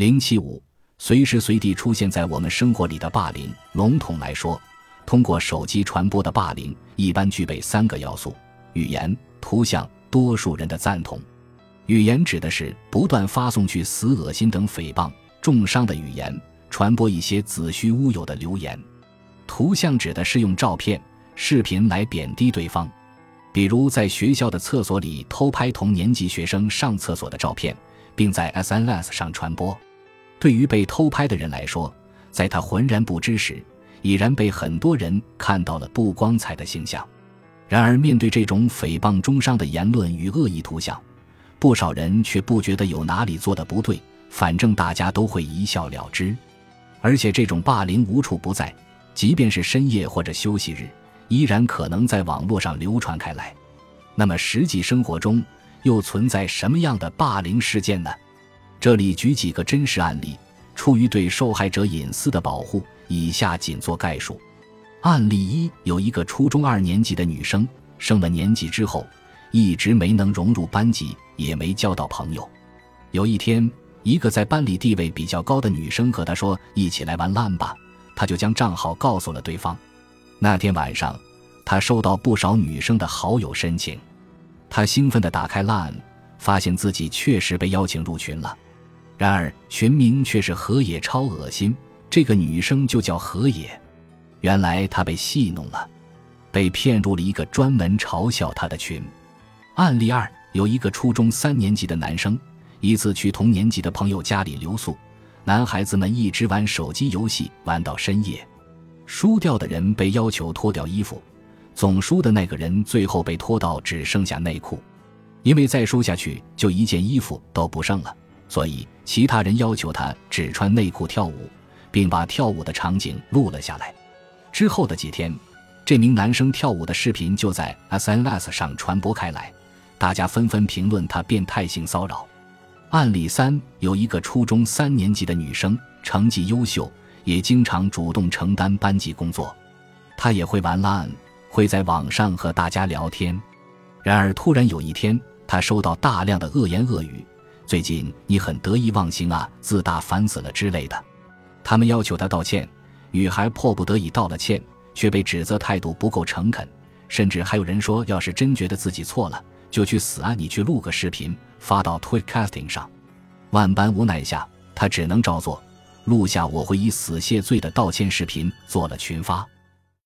零七五，随时随地出现在我们生活里的霸凌，笼统来说，通过手机传播的霸凌一般具备三个要素：语言、图像、多数人的赞同。语言指的是不断发送去死、恶心等诽谤、重伤的语言，传播一些子虚乌有的流言；图像指的是用照片、视频来贬低对方，比如在学校的厕所里偷拍同年级学生上厕所的照片，并在 SNS 上传播。对于被偷拍的人来说，在他浑然不知时，已然被很多人看到了不光彩的形象。然而，面对这种诽谤中伤的言论与恶意图像，不少人却不觉得有哪里做的不对，反正大家都会一笑了之。而且这种霸凌无处不在，即便是深夜或者休息日，依然可能在网络上流传开来。那么实际生活中又存在什么样的霸凌事件呢？这里举几个真实案例，出于对受害者隐私的保护，以下仅做概述。案例一：有一个初中二年级的女生，升了年级之后，一直没能融入班级。也没交到朋友。有一天，一个在班里地位比较高的女生和他说：“一起来玩烂吧。”他就将账号告诉了对方。那天晚上，他收到不少女生的好友申请。他兴奋地打开烂，发现自己确实被邀请入群了。然而群名却是河野超恶心，这个女生就叫河野。原来她被戏弄了，被骗入了一个专门嘲笑她的群。案例二。有一个初中三年级的男生，一次去同年级的朋友家里留宿，男孩子们一直玩手机游戏，玩到深夜。输掉的人被要求脱掉衣服，总输的那个人最后被拖到只剩下内裤，因为再输下去就一件衣服都不剩了，所以其他人要求他只穿内裤跳舞，并把跳舞的场景录了下来。之后的几天，这名男生跳舞的视频就在 SNS 上传播开来。大家纷纷评论他变态性骚扰。案例三：有一个初中三年级的女生，成绩优秀，也经常主动承担班级工作。她也会玩拉会在网上和大家聊天。然而，突然有一天，她收到大量的恶言恶语：“最近你很得意忘形啊，自大烦死了之类的。”他们要求她道歉，女孩迫不得已道了歉，却被指责态度不够诚恳，甚至还有人说，要是真觉得自己错了。就去死啊！你去录个视频发到 Twitcasting 上。万般无奈下，他只能照做，录下我会以死谢罪的道歉视频，做了群发。